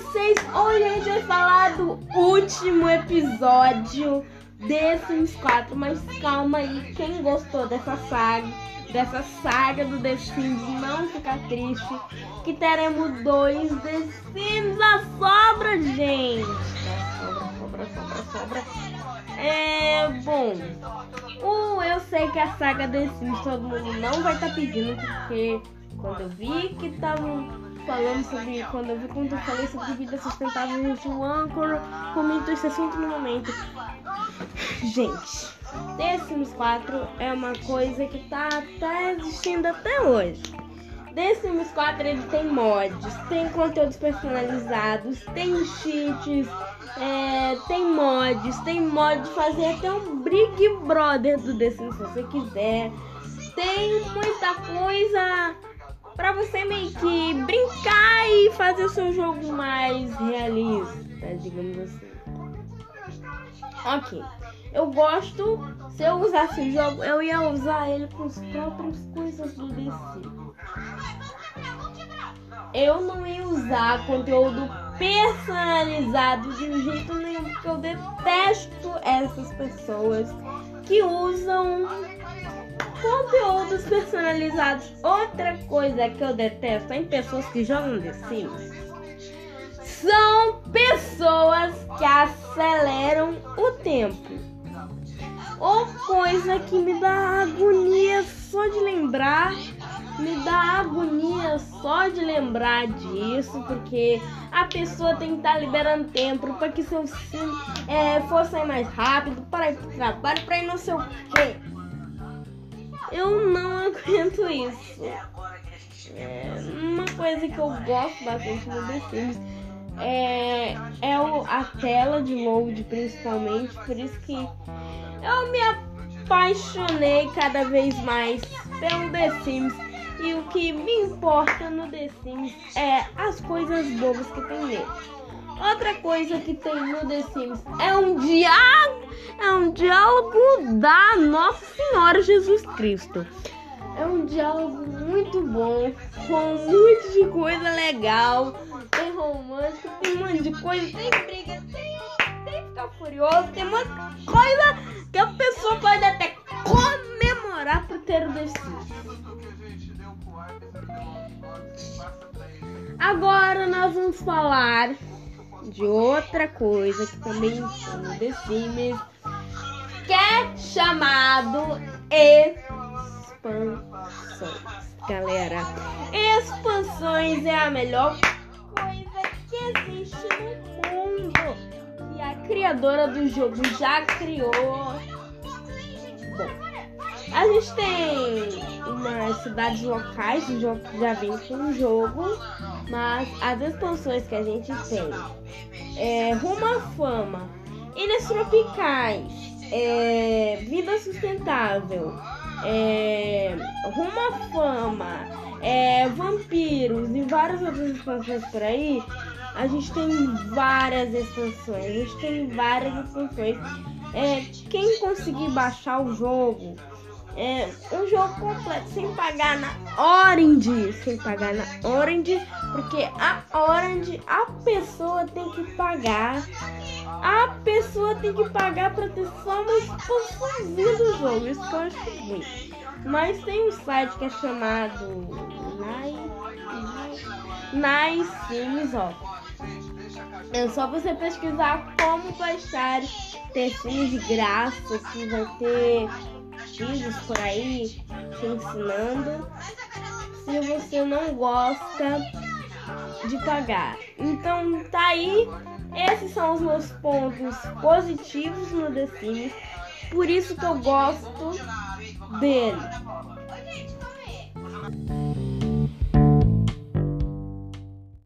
vocês, hoje a gente vai falar do último episódio The Sims 4, mas calma aí, quem gostou dessa saga, dessa saga do The Sims, não fica triste, que teremos dois The Sims a sobra, gente. Sobra, sobra, sobra, sobra. É, bom, o, eu sei que a saga The Sims todo mundo não vai estar tá pedindo, porque quando eu vi que estavam falando sobre. Quando eu quando eu falei sobre vida sustentável gente, o Anchor comentou esse assunto no momento. Gente, Sims 4 é uma coisa que tá até existindo até hoje. Sims 4 ele tem mods, tem conteúdos personalizados, tem cheats, é, tem mods, tem mod de fazer até um Big Brother do Sims se você quiser. Tem muita coisa para você meio que brincar e fazer o seu jogo mais realista, digamos assim. Ok, eu gosto. Se eu usasse o jogo, eu ia usar ele com as próprias coisas do DC. Eu não ia usar conteúdo personalizado de um jeito nenhum, porque eu detesto essas pessoas que usam Conteúdos personalizados. Outra coisa que eu detesto em pessoas que jogam The Sims são pessoas que aceleram o tempo. Ou coisa que me dá agonia só de lembrar. Me dá agonia só de lembrar disso, porque a pessoa tem que estar tá liberando tempo para que seu sim é, for sair mais rápido, para ir pro trabalho, para ir não sei o quê. Eu não aguento isso. É, uma coisa que eu gosto bastante no The Sims é, é o, a tela de load, principalmente. Por isso que eu me apaixonei cada vez mais pelo The Sims. E o que me importa no The Sims é as coisas boas que tem nele. Outra coisa que tem no The Sims é um diálogo, é um diálogo da Nossa Senhora Jesus Cristo. É um diálogo muito bom, com muito de coisa legal, tem romântico, tem um monte de coisa, tem briga, tem, tem ficar furioso, tem uma coisa que a pessoa pode até Agora nós vamos falar de outra coisa que também tem no The Sims, que é chamado expansões. Galera, expansões é a melhor coisa que existe no mundo. E a criadora do jogo já criou. Bom, a gente tem umas cidades locais, jogo já vem com o jogo, mas as expansões que a gente tem é Rumo à Fama, Ilhas Tropicais, é, Vida Sustentável, é, Rumo à Fama, é, Vampiros e várias outras expansões por aí, a gente tem várias expansões, a gente tem várias expansões. É, quem conseguir baixar o jogo é, um jogo completo sem pagar na Orange, sem pagar na Orange, porque a Orange a pessoa tem que pagar, a pessoa tem que pagar para ter só uma expansãozinha do jogo, isso que eu acho ruim. Mas tem um site que é chamado Nice Sims, ó. É só você pesquisar como baixar ter sims de graça, que vai ter vídeos por aí te ensinando se você não gosta de pagar. Então tá aí, esses são os meus pontos positivos no The Sims, por isso que eu gosto dele.